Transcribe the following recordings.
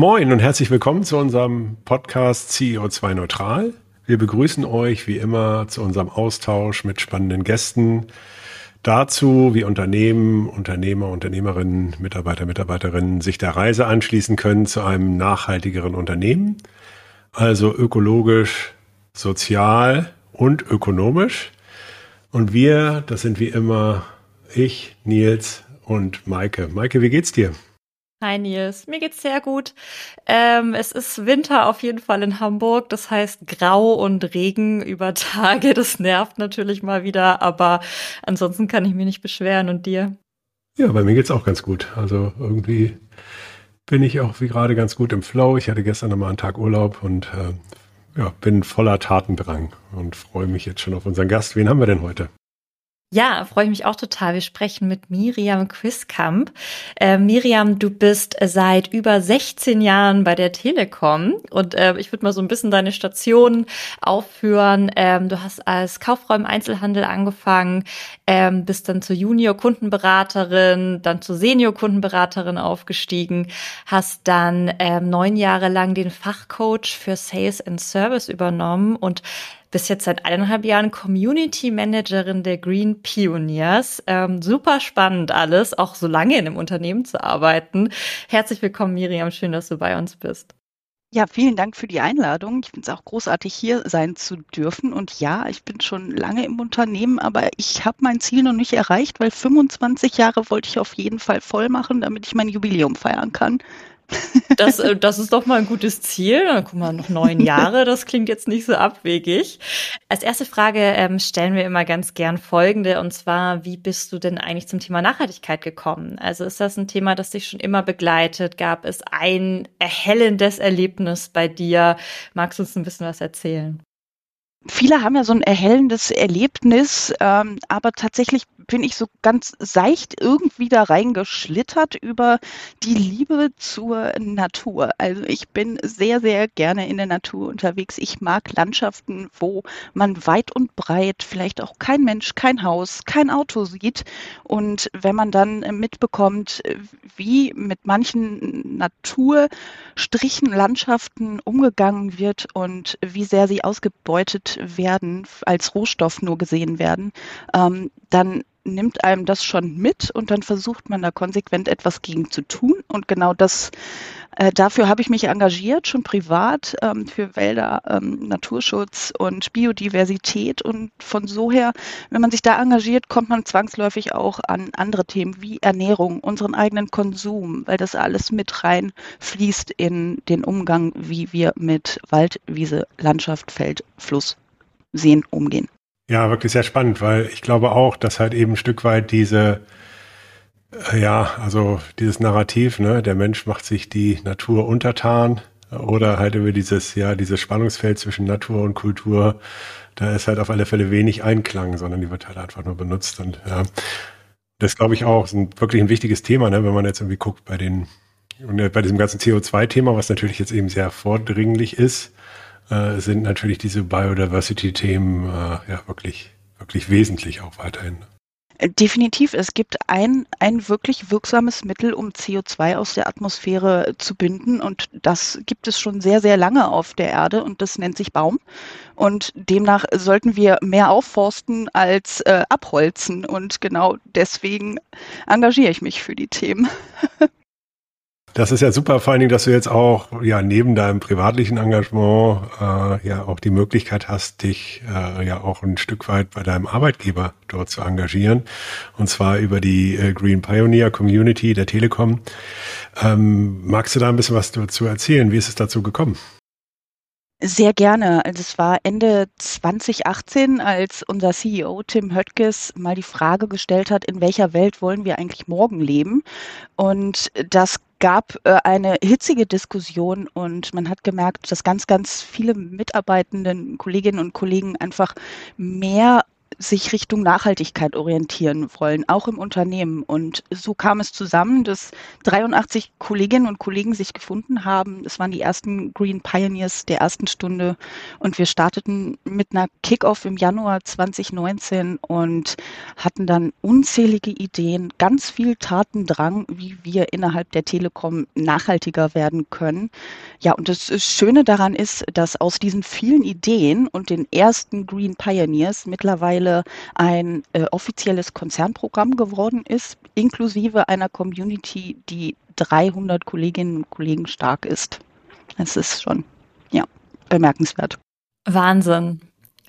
Moin und herzlich willkommen zu unserem Podcast CEO2 Neutral. Wir begrüßen euch wie immer zu unserem Austausch mit spannenden Gästen dazu, wie Unternehmen, Unternehmer, Unternehmerinnen, Mitarbeiter, Mitarbeiterinnen sich der Reise anschließen können zu einem nachhaltigeren Unternehmen, also ökologisch, sozial und ökonomisch. Und wir, das sind wie immer ich, Nils und Maike. Maike, wie geht's dir? Hi Nils, mir geht's sehr gut. Ähm, es ist Winter auf jeden Fall in Hamburg, das heißt grau und Regen über Tage. Das nervt natürlich mal wieder, aber ansonsten kann ich mich nicht beschweren. Und dir? Ja, bei mir geht's auch ganz gut. Also irgendwie bin ich auch wie gerade ganz gut im Flow. Ich hatte gestern nochmal einen Tag Urlaub und äh, ja, bin voller Tatendrang und freue mich jetzt schon auf unseren Gast. Wen haben wir denn heute? Ja, freue ich mich auch total. Wir sprechen mit Miriam Quiskamp. Äh, Miriam, du bist seit über 16 Jahren bei der Telekom und äh, ich würde mal so ein bisschen deine Station aufführen. Ähm, du hast als Kauffrau im Einzelhandel angefangen, ähm, bist dann zur Junior-Kundenberaterin, dann zur Senior-Kundenberaterin aufgestiegen, hast dann ähm, neun Jahre lang den Fachcoach für Sales and Service übernommen und bis jetzt seit eineinhalb Jahren Community Managerin der Green Pioneers. Ähm, super spannend alles, auch so lange in einem Unternehmen zu arbeiten. Herzlich willkommen, Miriam. Schön, dass du bei uns bist. Ja, vielen Dank für die Einladung. Ich finde es auch großartig, hier sein zu dürfen. Und ja, ich bin schon lange im Unternehmen, aber ich habe mein Ziel noch nicht erreicht, weil 25 Jahre wollte ich auf jeden Fall voll machen, damit ich mein Jubiläum feiern kann. Das, äh, das ist doch mal ein gutes Ziel. Guck mal, noch neun Jahre, das klingt jetzt nicht so abwegig. Als erste Frage ähm, stellen wir immer ganz gern folgende, und zwar, wie bist du denn eigentlich zum Thema Nachhaltigkeit gekommen? Also ist das ein Thema, das dich schon immer begleitet? Gab es ein erhellendes Erlebnis bei dir? Magst du uns ein bisschen was erzählen? Viele haben ja so ein erhellendes Erlebnis, ähm, aber tatsächlich bin ich so ganz seicht irgendwie da reingeschlittert über die Liebe zur Natur. Also ich bin sehr, sehr gerne in der Natur unterwegs. Ich mag Landschaften, wo man weit und breit vielleicht auch kein Mensch, kein Haus, kein Auto sieht. Und wenn man dann mitbekommt, wie mit manchen Naturstrichen, Landschaften umgegangen wird und wie sehr sie ausgebeutet werden, als Rohstoff nur gesehen werden, ähm, dann nimmt einem das schon mit und dann versucht man da konsequent etwas gegen zu tun. Und genau das, äh, dafür habe ich mich engagiert, schon privat, ähm, für Wälder, ähm, Naturschutz und Biodiversität. Und von so her, wenn man sich da engagiert, kommt man zwangsläufig auch an andere Themen wie Ernährung, unseren eigenen Konsum, weil das alles mit reinfließt in den Umgang, wie wir mit Wald, Wiese, Landschaft, Feld, Fluss, Seen umgehen. Ja, wirklich sehr spannend, weil ich glaube auch, dass halt eben ein Stück weit diese, äh, ja, also dieses Narrativ, ne, der Mensch macht sich die Natur untertan oder halt über dieses, ja, dieses Spannungsfeld zwischen Natur und Kultur, da ist halt auf alle Fälle wenig Einklang, sondern die wird halt einfach nur benutzt und ja, das glaube ich auch, ist ein, wirklich ein wichtiges Thema, ne, wenn man jetzt irgendwie guckt bei den, bei diesem ganzen CO2-Thema, was natürlich jetzt eben sehr vordringlich ist, äh, sind natürlich diese Biodiversity-Themen äh, ja wirklich, wirklich wesentlich auch weiterhin. Definitiv, es gibt ein, ein wirklich wirksames Mittel, um CO2 aus der Atmosphäre zu binden. Und das gibt es schon sehr, sehr lange auf der Erde und das nennt sich Baum. Und demnach sollten wir mehr aufforsten als äh, abholzen. Und genau deswegen engagiere ich mich für die Themen. Das ist ja super, vor allen Dingen, dass du jetzt auch ja neben deinem privatlichen Engagement äh, ja auch die Möglichkeit hast, dich äh, ja auch ein Stück weit bei deinem Arbeitgeber dort zu engagieren. Und zwar über die äh, Green Pioneer Community der Telekom. Ähm, magst du da ein bisschen was dazu erzählen? Wie ist es dazu gekommen? Sehr gerne. Also es war Ende 2018, als unser CEO Tim Höttges mal die Frage gestellt hat, in welcher Welt wollen wir eigentlich morgen leben? Und das gab äh, eine hitzige Diskussion und man hat gemerkt, dass ganz, ganz viele mitarbeitenden Kolleginnen und Kollegen einfach mehr sich Richtung Nachhaltigkeit orientieren wollen, auch im Unternehmen. Und so kam es zusammen, dass 83 Kolleginnen und Kollegen sich gefunden haben. Es waren die ersten Green Pioneers der ersten Stunde. Und wir starteten mit einer Kickoff im Januar 2019 und hatten dann unzählige Ideen, ganz viel Tatendrang, wie wir innerhalb der Telekom nachhaltiger werden können. Ja, und das Schöne daran ist, dass aus diesen vielen Ideen und den ersten Green Pioneers mittlerweile ein äh, offizielles Konzernprogramm geworden ist, inklusive einer Community, die 300 Kolleginnen und Kollegen stark ist. Das ist schon, ja, bemerkenswert. Wahnsinn.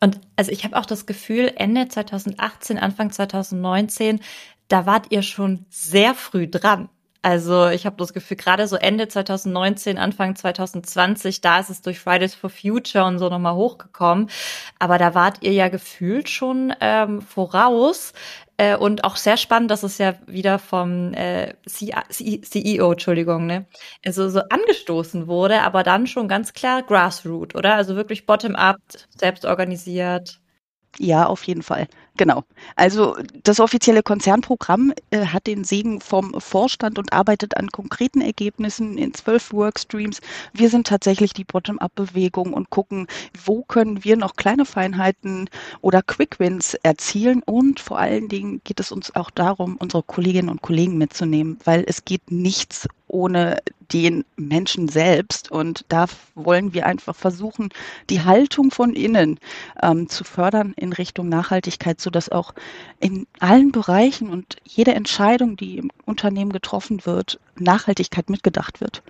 Und also ich habe auch das Gefühl, Ende 2018, Anfang 2019, da wart ihr schon sehr früh dran. Also ich habe das Gefühl, gerade so Ende 2019, Anfang 2020, da ist es durch Fridays for Future und so nochmal hochgekommen. Aber da wart ihr ja gefühlt schon ähm, voraus. Äh, und auch sehr spannend, dass es ja wieder vom äh, CEO, Entschuldigung, ne, also so angestoßen wurde, aber dann schon ganz klar Grassroot, oder? Also wirklich bottom-up, selbst organisiert. Ja, auf jeden Fall. Genau. Also das offizielle Konzernprogramm äh, hat den Segen vom Vorstand und arbeitet an konkreten Ergebnissen in zwölf Workstreams. Wir sind tatsächlich die Bottom-up-Bewegung und gucken, wo können wir noch kleine Feinheiten oder Quick-Wins erzielen. Und vor allen Dingen geht es uns auch darum, unsere Kolleginnen und Kollegen mitzunehmen, weil es geht nichts ohne den Menschen selbst. Und da wollen wir einfach versuchen, die Haltung von innen ähm, zu fördern in Richtung Nachhaltigkeit sodass auch in allen Bereichen und jede Entscheidung, die im Unternehmen getroffen wird, Nachhaltigkeit mitgedacht wird.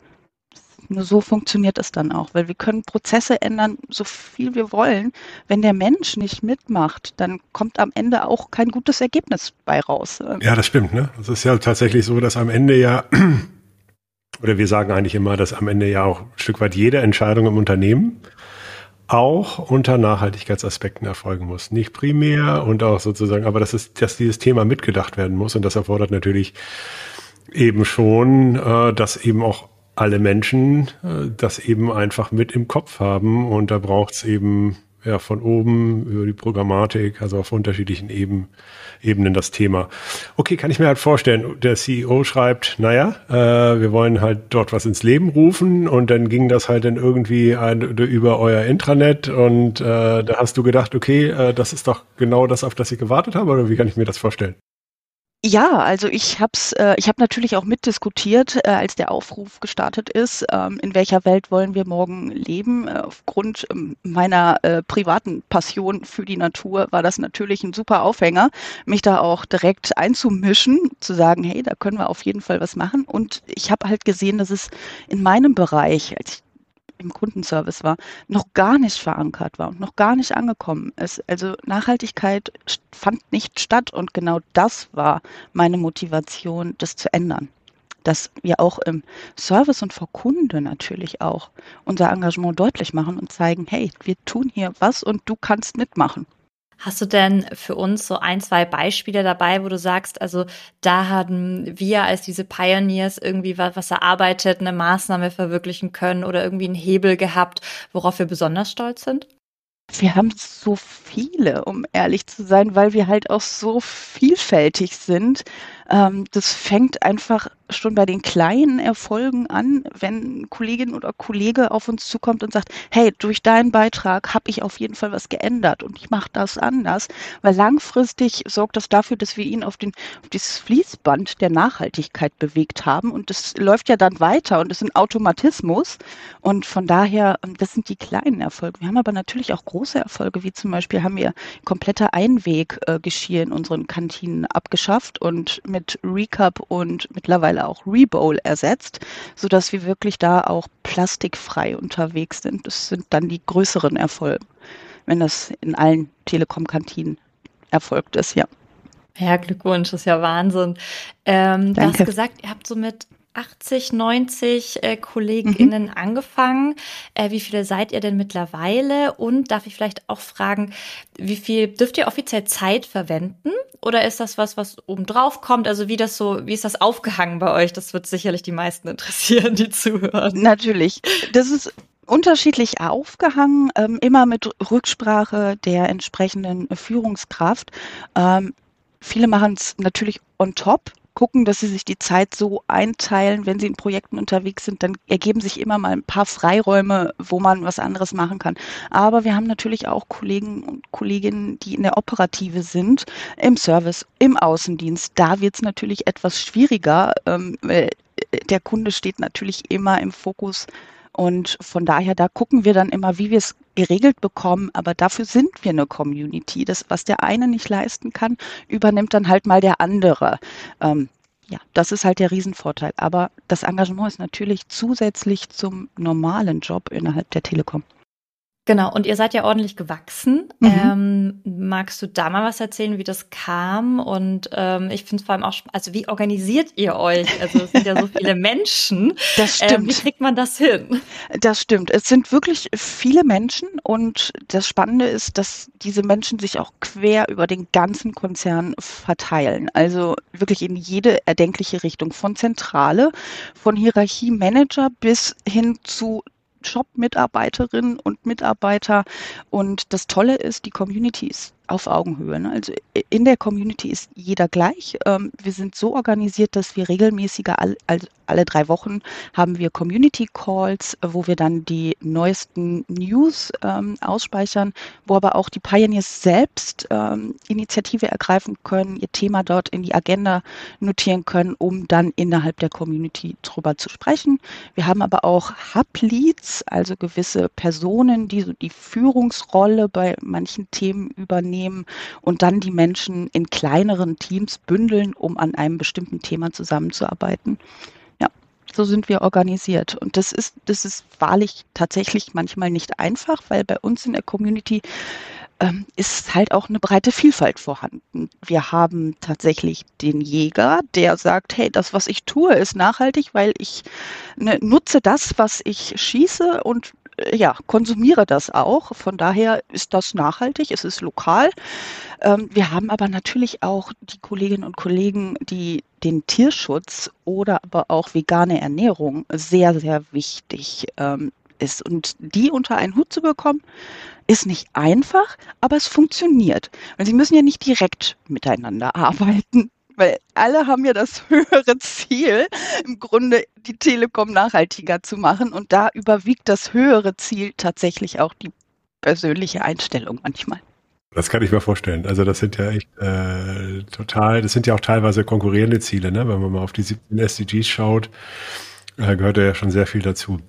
Nur so funktioniert es dann auch, weil wir können Prozesse ändern, so viel wir wollen. Wenn der Mensch nicht mitmacht, dann kommt am Ende auch kein gutes Ergebnis bei raus. Ja, das stimmt. Ne? Es ist ja tatsächlich so, dass am Ende ja, oder wir sagen eigentlich immer, dass am Ende ja auch ein Stück weit jede Entscheidung im Unternehmen auch unter Nachhaltigkeitsaspekten erfolgen muss. Nicht primär und auch sozusagen, aber das ist, dass dieses Thema mitgedacht werden muss und das erfordert natürlich eben schon, äh, dass eben auch alle Menschen äh, das eben einfach mit im Kopf haben und da braucht es eben ja von oben über die Programmatik, also auf unterschiedlichen Ebenen Ebenen das Thema. Okay, kann ich mir halt vorstellen, der CEO schreibt, naja, äh, wir wollen halt dort was ins Leben rufen und dann ging das halt dann irgendwie ein, über euer Intranet und äh, da hast du gedacht, okay, äh, das ist doch genau das, auf das ich gewartet habe oder wie kann ich mir das vorstellen? Ja, also ich habe es, äh, ich habe natürlich auch mitdiskutiert, äh, als der Aufruf gestartet ist, ähm, in welcher Welt wollen wir morgen leben. Äh, aufgrund ähm, meiner äh, privaten Passion für die Natur war das natürlich ein super Aufhänger, mich da auch direkt einzumischen, zu sagen, hey, da können wir auf jeden Fall was machen. Und ich habe halt gesehen, dass es in meinem Bereich, als ich im Kundenservice war, noch gar nicht verankert war und noch gar nicht angekommen ist. Also Nachhaltigkeit fand nicht statt und genau das war meine Motivation, das zu ändern. Dass wir auch im Service und vor Kunde natürlich auch unser Engagement deutlich machen und zeigen, hey, wir tun hier was und du kannst mitmachen. Hast du denn für uns so ein, zwei Beispiele dabei, wo du sagst, also da haben wir als diese Pioneers irgendwie was, was erarbeitet, eine Maßnahme verwirklichen können oder irgendwie einen Hebel gehabt, worauf wir besonders stolz sind? Wir haben so viele, um ehrlich zu sein, weil wir halt auch so vielfältig sind. Ähm, das fängt einfach schon bei den kleinen Erfolgen an, wenn Kollegin oder Kollege auf uns zukommt und sagt, hey, durch deinen Beitrag habe ich auf jeden Fall was geändert und ich mache das anders, weil langfristig sorgt das dafür, dass wir ihn auf, den, auf dieses Fließband der Nachhaltigkeit bewegt haben und das läuft ja dann weiter und ist ein Automatismus und von daher, ähm, das sind die kleinen Erfolge. Wir haben aber natürlich auch große Erfolge, wie zum Beispiel haben wir komplette Einweggeschirr in unseren Kantinen abgeschafft und mit Recap und mittlerweile auch Rebowl ersetzt, sodass wir wirklich da auch plastikfrei unterwegs sind. Das sind dann die größeren Erfolge, wenn das in allen Telekom-Kantinen erfolgt ist, ja. Ja, Glückwunsch, das ist ja Wahnsinn. Ähm, du hast gesagt, ihr habt so mit 80, 90 äh, KollegInnen mhm. angefangen. Äh, wie viele seid ihr denn mittlerweile? Und darf ich vielleicht auch fragen, wie viel dürft ihr offiziell Zeit verwenden? Oder ist das was, was obendrauf kommt? Also wie das so, wie ist das aufgehangen bei euch? Das wird sicherlich die meisten interessieren, die zuhören. Natürlich. Das ist unterschiedlich aufgehangen, ähm, immer mit Rücksprache der entsprechenden Führungskraft. Ähm, viele machen es natürlich on top, gucken, dass sie sich die Zeit so einteilen, wenn sie in Projekten unterwegs sind, dann ergeben sich immer mal ein paar Freiräume, wo man was anderes machen kann. Aber wir haben natürlich auch Kollegen und Kolleginnen, die in der Operative sind, im Service, im Außendienst. Da wird es natürlich etwas schwieriger. Ähm, der Kunde steht natürlich immer im Fokus und von daher, da gucken wir dann immer, wie wir es geregelt bekommen. Aber dafür sind wir eine Community. Das, was der eine nicht leisten kann, übernimmt dann halt mal der andere. Ähm, ja, das ist halt der Riesenvorteil. Aber das Engagement ist natürlich zusätzlich zum normalen Job innerhalb der Telekom. Genau, und ihr seid ja ordentlich gewachsen. Mhm. Ähm, magst du da mal was erzählen, wie das kam? Und ähm, ich finde es vor allem auch, also wie organisiert ihr euch? Also es sind ja so viele Menschen. Das stimmt. Ähm, wie kriegt man das hin? Das stimmt. Es sind wirklich viele Menschen und das Spannende ist, dass diese Menschen sich auch quer über den ganzen Konzern verteilen. Also wirklich in jede erdenkliche Richtung, von Zentrale, von Hierarchiemanager bis hin zu Shop-Mitarbeiterinnen und Mitarbeiter. Und das Tolle ist, die Community ist auf Augenhöhe. Ne? Also in der Community ist jeder gleich. Ähm, wir sind so organisiert, dass wir regelmäßiger all, all, alle drei Wochen haben wir Community Calls, wo wir dann die neuesten News ähm, ausspeichern, wo aber auch die Pioneers selbst ähm, Initiative ergreifen können, ihr Thema dort in die Agenda notieren können, um dann innerhalb der Community drüber zu sprechen. Wir haben aber auch Hub-Leads, also gewisse Personen, die so die Führungsrolle bei manchen Themen übernehmen nehmen und dann die Menschen in kleineren Teams bündeln, um an einem bestimmten Thema zusammenzuarbeiten. Ja, so sind wir organisiert. Und das ist, das ist wahrlich tatsächlich manchmal nicht einfach, weil bei uns in der Community ähm, ist halt auch eine breite Vielfalt vorhanden. Wir haben tatsächlich den Jäger, der sagt, hey, das, was ich tue, ist nachhaltig, weil ich ne, nutze das, was ich schieße und ja, konsumiere das auch. Von daher ist das nachhaltig, es ist lokal. Ähm, wir haben aber natürlich auch die Kolleginnen und Kollegen, die den Tierschutz oder aber auch vegane Ernährung sehr, sehr wichtig ähm, ist. Und die unter einen Hut zu bekommen, ist nicht einfach, aber es funktioniert. Und sie müssen ja nicht direkt miteinander arbeiten weil alle haben ja das höhere Ziel, im Grunde die Telekom nachhaltiger zu machen. Und da überwiegt das höhere Ziel tatsächlich auch die persönliche Einstellung manchmal. Das kann ich mir vorstellen. Also das sind ja echt äh, total, das sind ja auch teilweise konkurrierende Ziele, ne? Wenn man mal auf die 17 SDGs schaut, äh, gehört ja schon sehr viel dazu.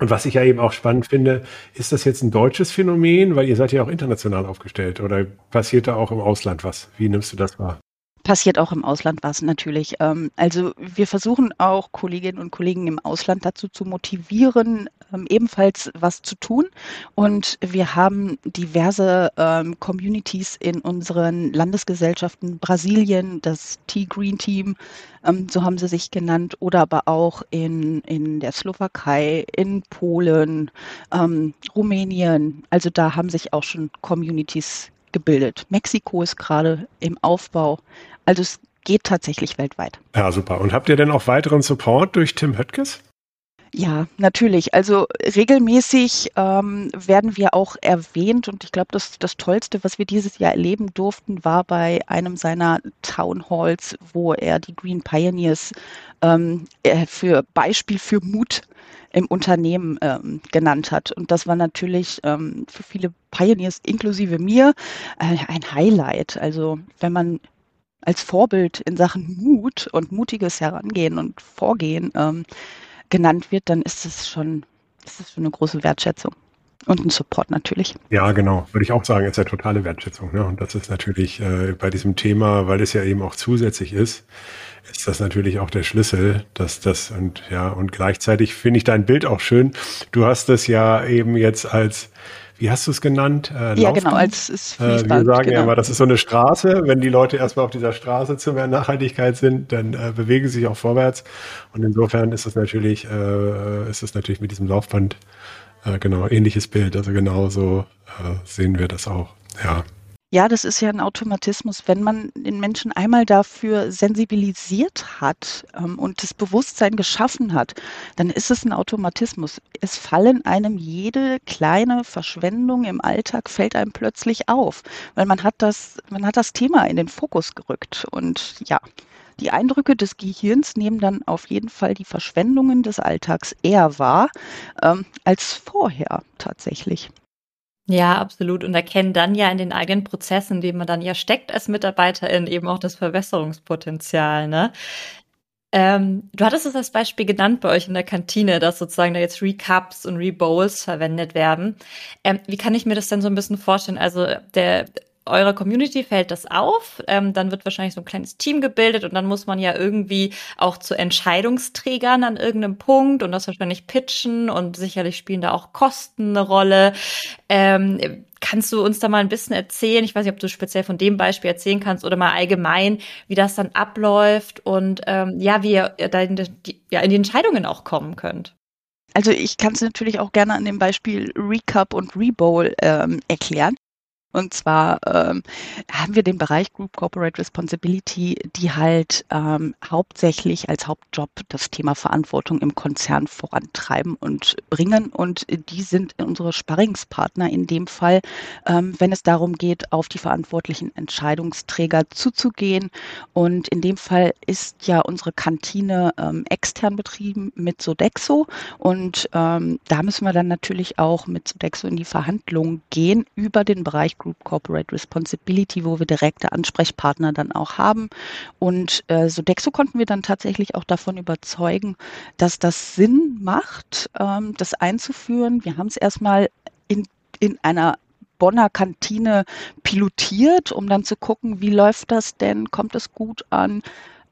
Und was ich ja eben auch spannend finde, ist das jetzt ein deutsches Phänomen, weil ihr seid ja auch international aufgestellt oder passiert da auch im Ausland was? Wie nimmst du das wahr? Passiert auch im Ausland was natürlich. Ähm, also wir versuchen auch Kolleginnen und Kollegen im Ausland dazu zu motivieren, ähm, ebenfalls was zu tun. Und wir haben diverse ähm, Communities in unseren Landesgesellschaften Brasilien, das T-Green Team, so haben sie sich genannt, oder aber auch in, in der Slowakei, in Polen, Rumänien. Also da haben sich auch schon Communities gebildet. Mexiko ist gerade im Aufbau. Also es geht tatsächlich weltweit. Ja, super. Und habt ihr denn auch weiteren Support durch Tim Höttges? Ja, natürlich. Also regelmäßig ähm, werden wir auch erwähnt und ich glaube, das, das Tollste, was wir dieses Jahr erleben durften, war bei einem seiner Town Halls, wo er die Green Pioneers ähm, äh, für Beispiel für Mut im Unternehmen ähm, genannt hat. Und das war natürlich ähm, für viele Pioneers inklusive mir äh, ein Highlight. Also wenn man als Vorbild in Sachen Mut und mutiges Herangehen und Vorgehen ähm, genannt wird, dann ist es schon, ist es schon eine große Wertschätzung. Und ein Support natürlich. Ja, genau. Würde ich auch sagen, ist ja totale Wertschätzung. Ne? Und das ist natürlich äh, bei diesem Thema, weil es ja eben auch zusätzlich ist, ist das natürlich auch der Schlüssel, dass das und ja, und gleichzeitig finde ich dein Bild auch schön. Du hast das ja eben jetzt als wie hast du es genannt? Äh, ja, genau, als es äh, Wir sagen genau. ja immer, das ist so eine Straße. Wenn die Leute erstmal auf dieser Straße zu mehr Nachhaltigkeit sind, dann äh, bewegen sie sich auch vorwärts. Und insofern ist es natürlich, äh, ist es natürlich mit diesem Laufband äh, genau ähnliches Bild. Also genauso äh, sehen wir das auch. Ja. Ja, das ist ja ein Automatismus. Wenn man den Menschen einmal dafür sensibilisiert hat ähm, und das Bewusstsein geschaffen hat, dann ist es ein Automatismus. Es fallen einem jede kleine Verschwendung im Alltag fällt einem plötzlich auf, weil man hat das, man hat das Thema in den Fokus gerückt. Und ja, die Eindrücke des Gehirns nehmen dann auf jeden Fall die Verschwendungen des Alltags eher wahr ähm, als vorher tatsächlich. Ja, absolut. Und erkennen dann ja in den eigenen Prozessen, in denen man dann ja steckt als Mitarbeiterin, eben auch das Verbesserungspotenzial. Ne? Ähm, du hattest es als Beispiel genannt bei euch in der Kantine, dass sozusagen da jetzt Recaps und Rebowls verwendet werden. Ähm, wie kann ich mir das denn so ein bisschen vorstellen? Also der eurer Community fällt das auf, ähm, dann wird wahrscheinlich so ein kleines Team gebildet und dann muss man ja irgendwie auch zu Entscheidungsträgern an irgendeinem Punkt und das wahrscheinlich pitchen und sicherlich spielen da auch Kosten eine Rolle. Ähm, kannst du uns da mal ein bisschen erzählen? Ich weiß nicht, ob du speziell von dem Beispiel erzählen kannst oder mal allgemein, wie das dann abläuft und ähm, ja, wie ihr da in die, ja, in die Entscheidungen auch kommen könnt. Also ich kann es natürlich auch gerne an dem Beispiel Recap und Rebowl ähm, erklären. Und zwar ähm, haben wir den Bereich Group Corporate Responsibility, die halt ähm, hauptsächlich als Hauptjob das Thema Verantwortung im Konzern vorantreiben und bringen. Und die sind unsere Sparringspartner in dem Fall, ähm, wenn es darum geht, auf die verantwortlichen Entscheidungsträger zuzugehen. Und in dem Fall ist ja unsere Kantine ähm, extern betrieben mit Sodexo. Und ähm, da müssen wir dann natürlich auch mit Sodexo in die Verhandlungen gehen über den Bereich Group Corporate Responsibility, wo wir direkte Ansprechpartner dann auch haben. Und äh, Sodexo konnten wir dann tatsächlich auch davon überzeugen, dass das Sinn macht, ähm, das einzuführen. Wir haben es erstmal in, in einer Bonner Kantine pilotiert, um dann zu gucken, wie läuft das denn, kommt es gut an,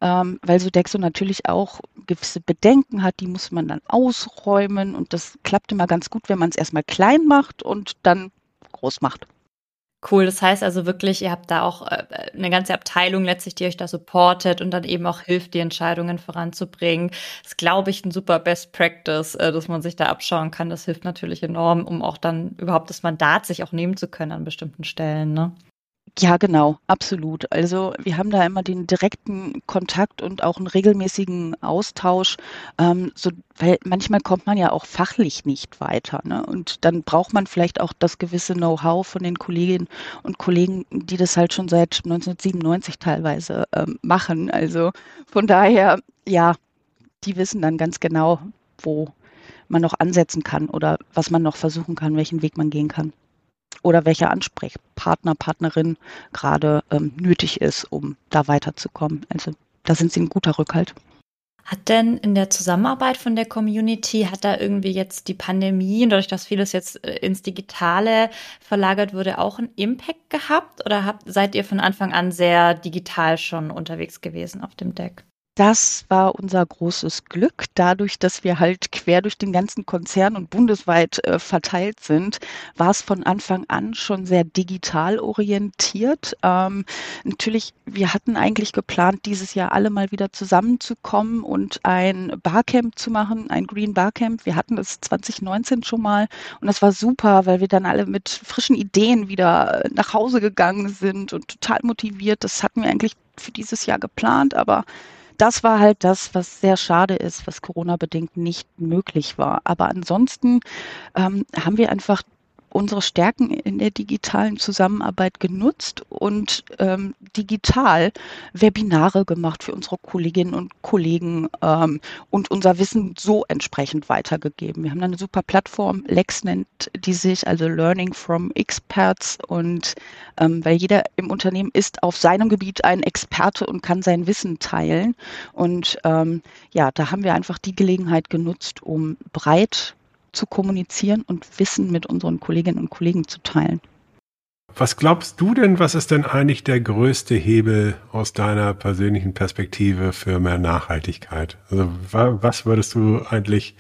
ähm, weil Sodexo natürlich auch gewisse Bedenken hat, die muss man dann ausräumen und das klappt immer ganz gut, wenn man es erstmal klein macht und dann groß macht. Cool, das heißt also wirklich, ihr habt da auch äh, eine ganze Abteilung letztlich, die euch da supportet und dann eben auch hilft, die Entscheidungen voranzubringen. Das glaube ich ein super Best Practice, äh, dass man sich da abschauen kann. Das hilft natürlich enorm, um auch dann überhaupt das Mandat sich auch nehmen zu können an bestimmten Stellen. Ne? Ja, genau, absolut. Also wir haben da immer den direkten Kontakt und auch einen regelmäßigen Austausch, ähm, so, weil manchmal kommt man ja auch fachlich nicht weiter. Ne? Und dann braucht man vielleicht auch das gewisse Know-how von den Kolleginnen und Kollegen, die das halt schon seit 1997 teilweise ähm, machen. Also von daher, ja, die wissen dann ganz genau, wo man noch ansetzen kann oder was man noch versuchen kann, welchen Weg man gehen kann oder welcher Ansprechpartner, Partnerin gerade ähm, nötig ist, um da weiterzukommen. Also da sind sie ein guter Rückhalt. Hat denn in der Zusammenarbeit von der Community, hat da irgendwie jetzt die Pandemie, dadurch, dass vieles jetzt äh, ins Digitale verlagert wurde, auch einen Impact gehabt? Oder habt, seid ihr von Anfang an sehr digital schon unterwegs gewesen auf dem Deck? Das war unser großes Glück. Dadurch, dass wir halt quer durch den ganzen Konzern und bundesweit äh, verteilt sind, war es von Anfang an schon sehr digital orientiert. Ähm, natürlich, wir hatten eigentlich geplant, dieses Jahr alle mal wieder zusammenzukommen und ein Barcamp zu machen, ein Green Barcamp. Wir hatten das 2019 schon mal und das war super, weil wir dann alle mit frischen Ideen wieder nach Hause gegangen sind und total motiviert. Das hatten wir eigentlich für dieses Jahr geplant, aber das war halt das, was sehr schade ist, was Corona-bedingt nicht möglich war. Aber ansonsten ähm, haben wir einfach unsere Stärken in der digitalen Zusammenarbeit genutzt und ähm, digital Webinare gemacht für unsere Kolleginnen und Kollegen ähm, und unser Wissen so entsprechend weitergegeben. Wir haben eine super Plattform, Lex nennt die sich, also Learning from Experts und ähm, weil jeder im Unternehmen ist auf seinem Gebiet ein Experte und kann sein Wissen teilen. Und ähm, ja, da haben wir einfach die Gelegenheit genutzt, um breit zu kommunizieren und Wissen mit unseren Kolleginnen und Kollegen zu teilen. Was glaubst du denn, was ist denn eigentlich der größte Hebel aus deiner persönlichen Perspektive für mehr Nachhaltigkeit? Also was würdest du eigentlich,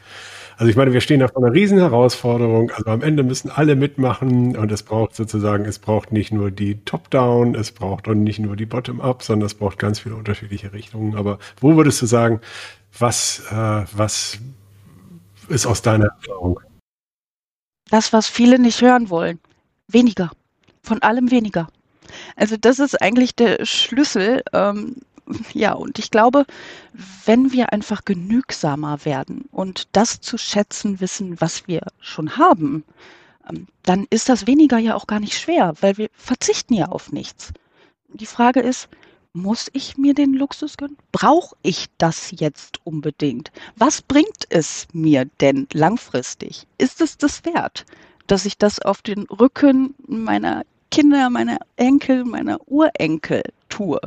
also ich meine, wir stehen da vor einer riesen Herausforderung, also am Ende müssen alle mitmachen und es braucht sozusagen, es braucht nicht nur die Top-Down, es braucht auch nicht nur die Bottom-Up, sondern es braucht ganz viele unterschiedliche Richtungen. Aber wo würdest du sagen, was, äh, was ist aus deiner Erfahrung? Das, was viele nicht hören wollen. Weniger. Von allem weniger. Also das ist eigentlich der Schlüssel. Ähm, ja, und ich glaube, wenn wir einfach genügsamer werden und das zu schätzen wissen, was wir schon haben, ähm, dann ist das weniger ja auch gar nicht schwer, weil wir verzichten ja auf nichts. Die Frage ist, muss ich mir den Luxus gönnen? Brauche ich das jetzt unbedingt? Was bringt es mir denn langfristig? Ist es das wert, dass ich das auf den Rücken meiner Kinder, meiner Enkel, meiner Urenkel tue?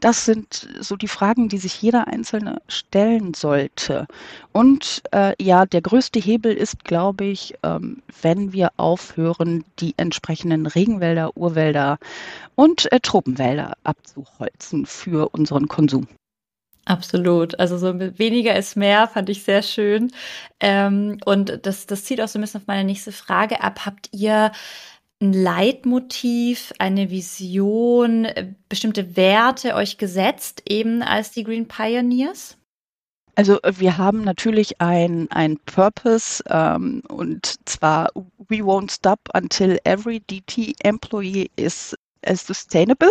Das sind so die Fragen, die sich jeder Einzelne stellen sollte. Und äh, ja, der größte Hebel ist, glaube ich, ähm, wenn wir aufhören, die entsprechenden Regenwälder, Urwälder und äh, Tropenwälder abzuholzen für unseren Konsum. Absolut. Also so weniger ist mehr, fand ich sehr schön. Ähm, und das, das zieht auch so ein bisschen auf meine nächste Frage ab. Habt ihr ein Leitmotiv, eine Vision, bestimmte Werte euch gesetzt, eben als die Green Pioneers? Also wir haben natürlich ein, ein Purpose ähm, und zwar We won't stop until every DT employee is äh, sustainable.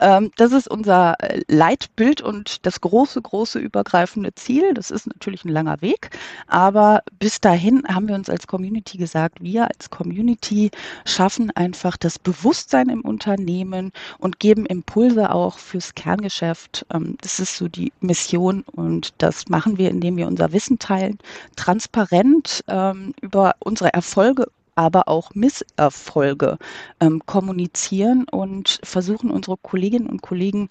Ähm, das ist unser äh, Leitbild und das große, große übergreifende Ziel. Das ist natürlich ein langer Weg, aber bis dahin haben wir uns als Community gesagt, wir als Community schaffen einfach das Bewusstsein im Unternehmen und geben Impulse auch fürs Kerngeschäft. Ähm, das ist so die Mission und das machen wir, indem wir unser Wissen teilen, transparent ähm, über unsere Erfolge aber auch Misserfolge ähm, kommunizieren und versuchen unsere Kolleginnen und Kollegen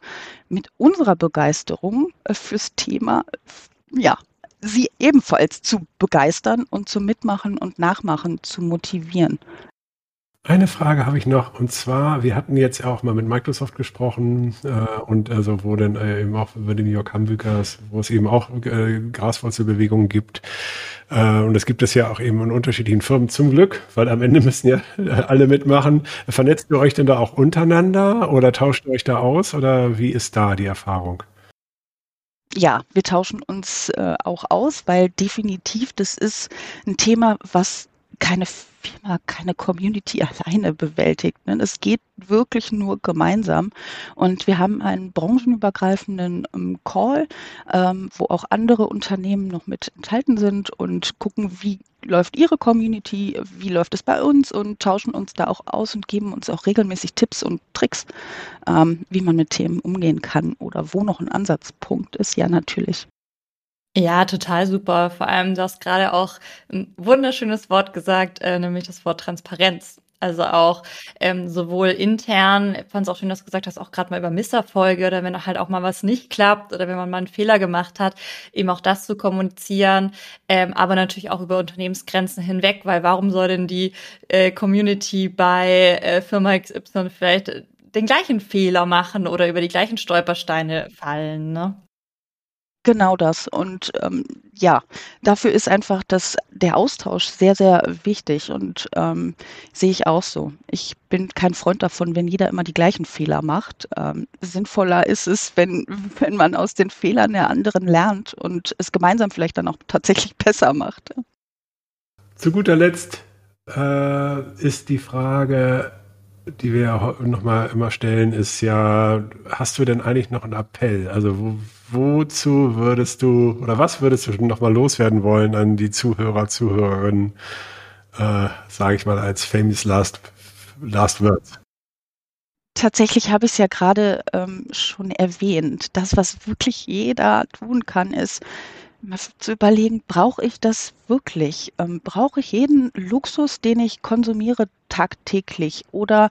mit unserer Begeisterung äh, fürs Thema, ja, sie ebenfalls zu begeistern und zu Mitmachen und Nachmachen zu motivieren. Eine Frage habe ich noch, und zwar, wir hatten jetzt auch mal mit Microsoft gesprochen äh, und also wo dann äh, eben auch über die New York Hamburgers, wo es eben auch äh, Graswurzelbewegungen gibt. Äh, und es gibt es ja auch eben in unterschiedlichen Firmen zum Glück, weil am Ende müssen ja alle mitmachen. Vernetzt ihr euch denn da auch untereinander oder tauscht ihr euch da aus oder wie ist da die Erfahrung? Ja, wir tauschen uns äh, auch aus, weil definitiv das ist ein Thema, was keine Firma, keine Community alleine bewältigt. Ne? Es geht wirklich nur gemeinsam. Und wir haben einen branchenübergreifenden ähm, Call, ähm, wo auch andere Unternehmen noch mit enthalten sind und gucken, wie läuft Ihre Community, wie läuft es bei uns und tauschen uns da auch aus und geben uns auch regelmäßig Tipps und Tricks, ähm, wie man mit Themen umgehen kann oder wo noch ein Ansatzpunkt ist. Ja, natürlich. Ja, total super. Vor allem, du hast gerade auch ein wunderschönes Wort gesagt, äh, nämlich das Wort Transparenz. Also auch ähm, sowohl intern, fand es auch schön, dass du gesagt hast, auch gerade mal über Misserfolge oder wenn halt auch mal was nicht klappt oder wenn man mal einen Fehler gemacht hat, eben auch das zu kommunizieren, ähm, aber natürlich auch über Unternehmensgrenzen hinweg, weil warum soll denn die äh, Community bei äh, Firma XY vielleicht den gleichen Fehler machen oder über die gleichen Stolpersteine fallen, ne? Genau das. Und ähm, ja, dafür ist einfach das, der Austausch sehr, sehr wichtig und ähm, sehe ich auch so. Ich bin kein Freund davon, wenn jeder immer die gleichen Fehler macht. Ähm, sinnvoller ist es, wenn, wenn man aus den Fehlern der anderen lernt und es gemeinsam vielleicht dann auch tatsächlich besser macht. Zu guter Letzt äh, ist die Frage, die wir nochmal immer stellen, ist ja, hast du denn eigentlich noch einen Appell? Also wo, wozu würdest du oder was würdest du nochmal loswerden wollen an die Zuhörer, Zuhörerinnen, äh, sage ich mal als famous last, last words? Tatsächlich habe ich es ja gerade ähm, schon erwähnt. Das, was wirklich jeder tun kann, ist, zu überlegen, brauche ich das wirklich? Ähm, brauche ich jeden Luxus, den ich konsumiere tagtäglich? Oder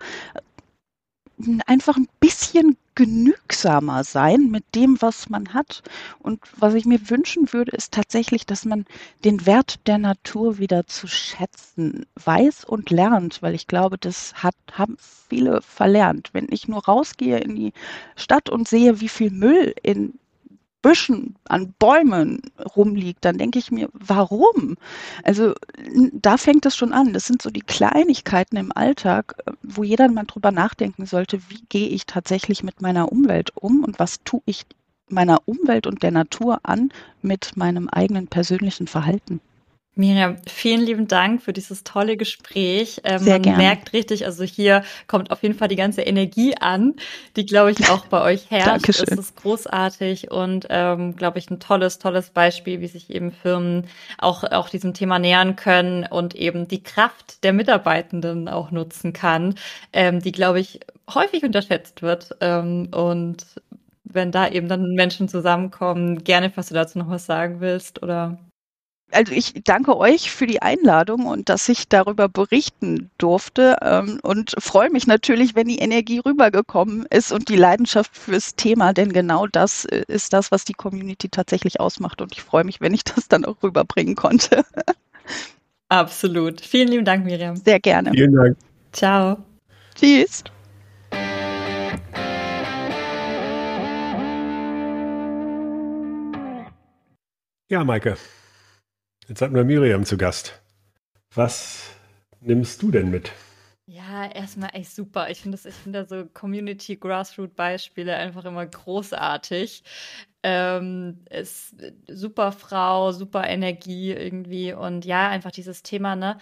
äh, einfach ein bisschen genügsamer sein mit dem, was man hat. Und was ich mir wünschen würde, ist tatsächlich, dass man den Wert der Natur wieder zu schätzen weiß und lernt, weil ich glaube, das hat, haben viele verlernt. Wenn ich nur rausgehe in die Stadt und sehe, wie viel Müll in Büschen, an Bäumen rumliegt, dann denke ich mir, warum? Also da fängt es schon an. Das sind so die Kleinigkeiten im Alltag, wo jeder mal drüber nachdenken sollte, wie gehe ich tatsächlich mit meiner Umwelt um und was tue ich meiner Umwelt und der Natur an mit meinem eigenen persönlichen Verhalten. Miriam, vielen lieben Dank für dieses tolle Gespräch. Ähm, Sehr man gerne. merkt richtig, also hier kommt auf jeden Fall die ganze Energie an, die, glaube ich, auch bei euch herrscht. Dankeschön. Es ist großartig und, ähm, glaube ich, ein tolles, tolles Beispiel, wie sich eben Firmen auch, auch diesem Thema nähern können und eben die Kraft der Mitarbeitenden auch nutzen kann, ähm, die, glaube ich, häufig unterschätzt wird. Ähm, und wenn da eben dann Menschen zusammenkommen, gerne, falls du dazu noch was sagen willst oder also ich danke euch für die Einladung und dass ich darüber berichten durfte ähm, und freue mich natürlich, wenn die Energie rübergekommen ist und die Leidenschaft fürs Thema, denn genau das äh, ist das, was die Community tatsächlich ausmacht und ich freue mich, wenn ich das dann auch rüberbringen konnte. Absolut. Vielen lieben Dank, Miriam. Sehr gerne. Vielen Dank. Ciao. Tschüss. Ja, Maike. Jetzt hatten wir Miriam zu Gast. Was nimmst du denn mit? Ja, erstmal echt super. Ich finde ich finde so Community Grassroot Beispiele einfach immer großartig. Ähm, ist super Frau, super Energie irgendwie und ja, einfach dieses Thema, ne?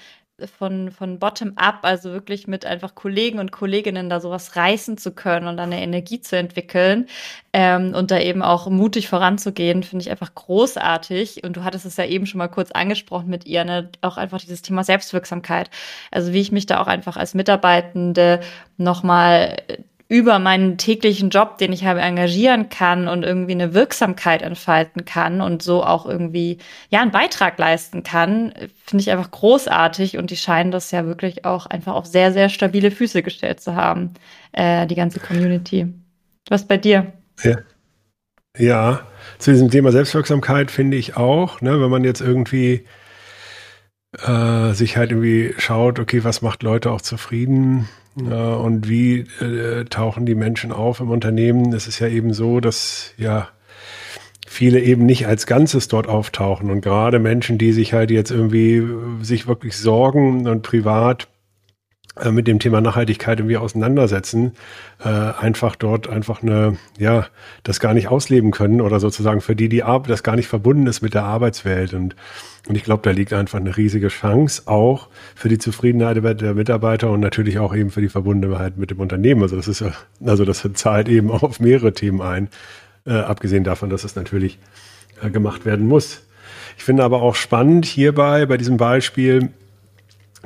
Von, von bottom-up, also wirklich mit einfach Kollegen und Kolleginnen da sowas reißen zu können und eine Energie zu entwickeln ähm, und da eben auch mutig voranzugehen, finde ich einfach großartig. Und du hattest es ja eben schon mal kurz angesprochen mit ihr, ne? auch einfach dieses Thema Selbstwirksamkeit. Also wie ich mich da auch einfach als Mitarbeitende nochmal über meinen täglichen Job, den ich habe, engagieren kann und irgendwie eine Wirksamkeit entfalten kann und so auch irgendwie ja einen Beitrag leisten kann, finde ich einfach großartig und die scheinen das ja wirklich auch einfach auf sehr sehr stabile Füße gestellt zu haben, äh, die ganze Community. Was bei dir? Ja. Ja, zu diesem Thema Selbstwirksamkeit finde ich auch, ne, wenn man jetzt irgendwie äh, sich halt irgendwie schaut, okay, was macht Leute auch zufrieden, und wie äh, tauchen die Menschen auf im Unternehmen? Es ist ja eben so, dass ja viele eben nicht als Ganzes dort auftauchen und gerade Menschen, die sich halt jetzt irgendwie äh, sich wirklich sorgen und privat äh, mit dem Thema Nachhaltigkeit irgendwie auseinandersetzen, äh, einfach dort einfach eine, ja, das gar nicht ausleben können oder sozusagen für die die Arbeit, das gar nicht verbunden ist mit der Arbeitswelt und und ich glaube, da liegt einfach eine riesige Chance auch für die Zufriedenheit der Mitarbeiter und natürlich auch eben für die Verbundenheit mit dem Unternehmen. Also das ist also das zahlt eben auf mehrere Themen ein, äh, abgesehen davon, dass es natürlich äh, gemacht werden muss. Ich finde aber auch spannend hierbei bei diesem Beispiel,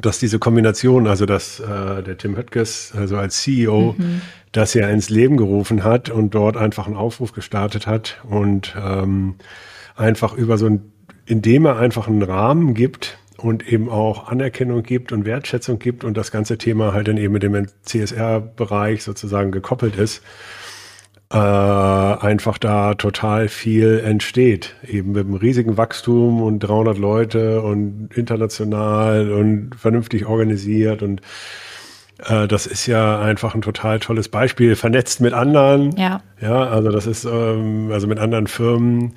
dass diese Kombination, also dass äh, der Tim Höttges, also als CEO, mhm. das ja ins Leben gerufen hat und dort einfach einen Aufruf gestartet hat und ähm, einfach über so ein, indem er einfach einen Rahmen gibt und eben auch Anerkennung gibt und Wertschätzung gibt und das ganze Thema halt dann eben mit dem CSR-Bereich sozusagen gekoppelt ist, äh, einfach da total viel entsteht. Eben mit einem riesigen Wachstum und 300 Leute und international und vernünftig organisiert und äh, das ist ja einfach ein total tolles Beispiel, vernetzt mit anderen. Ja. Ja, also das ist, ähm, also mit anderen Firmen.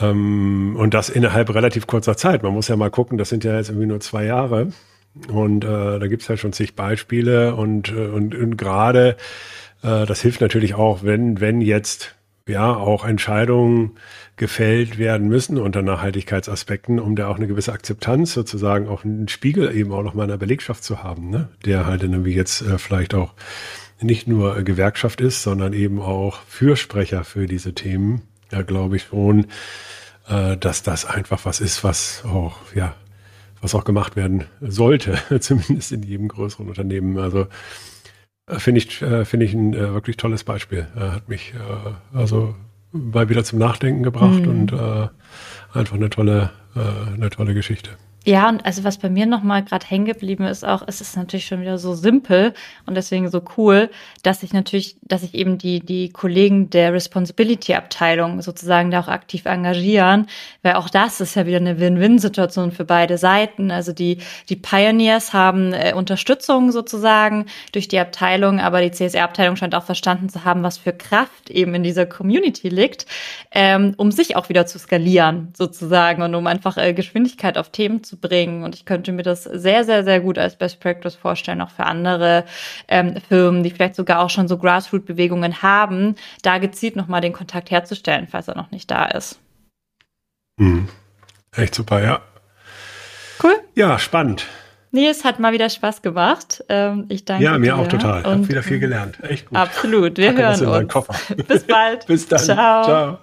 Ähm, und das innerhalb relativ kurzer Zeit. Man muss ja mal gucken, das sind ja jetzt irgendwie nur zwei Jahre. Und äh, da gibt's ja schon zig Beispiele und, äh, und, und gerade äh, das hilft natürlich auch, wenn, wenn jetzt ja auch Entscheidungen gefällt werden müssen unter Nachhaltigkeitsaspekten, um da auch eine gewisse Akzeptanz sozusagen auch einen Spiegel eben auch noch mal in der Belegschaft zu haben, ne? der halt irgendwie jetzt äh, vielleicht auch nicht nur Gewerkschaft ist, sondern eben auch Fürsprecher für diese Themen. Ja, glaube ich schon, äh, dass das einfach was ist, was auch, ja, was auch gemacht werden sollte, zumindest in jedem größeren Unternehmen. Also finde ich, äh, finde ich ein äh, wirklich tolles Beispiel. hat mich also mal wieder zum Nachdenken gebracht mhm. und einfach eine tolle, eine tolle Geschichte. Ja, und also was bei mir nochmal gerade hängen geblieben ist, auch, es ist natürlich schon wieder so simpel und deswegen so cool, dass ich natürlich, dass ich eben die, die Kollegen der Responsibility-Abteilung sozusagen da auch aktiv engagieren, weil auch das ist ja wieder eine Win-Win-Situation für beide Seiten. Also die, die Pioneers haben äh, Unterstützung sozusagen durch die Abteilung, aber die CSR-Abteilung scheint auch verstanden zu haben, was für Kraft eben in dieser Community liegt, ähm, um sich auch wieder zu skalieren sozusagen und um einfach äh, Geschwindigkeit auf Themen zu bringen. Und ich könnte mir das sehr, sehr, sehr gut als Best Practice vorstellen, auch für andere ähm, Firmen, die vielleicht sogar auch schon so Grassroot-Bewegungen haben, da gezielt nochmal den Kontakt herzustellen, falls er noch nicht da ist. Hm. Echt super, ja. Ja, spannend. Nee, es hat mal wieder Spaß gemacht. Ähm, ich danke dir. Ja, mir dir. auch total. Ich habe wieder viel gelernt. Echt gut. Absolut. Wir Packe hören uns. Koffer. Bis bald. Bis dann. Ciao. Ciao.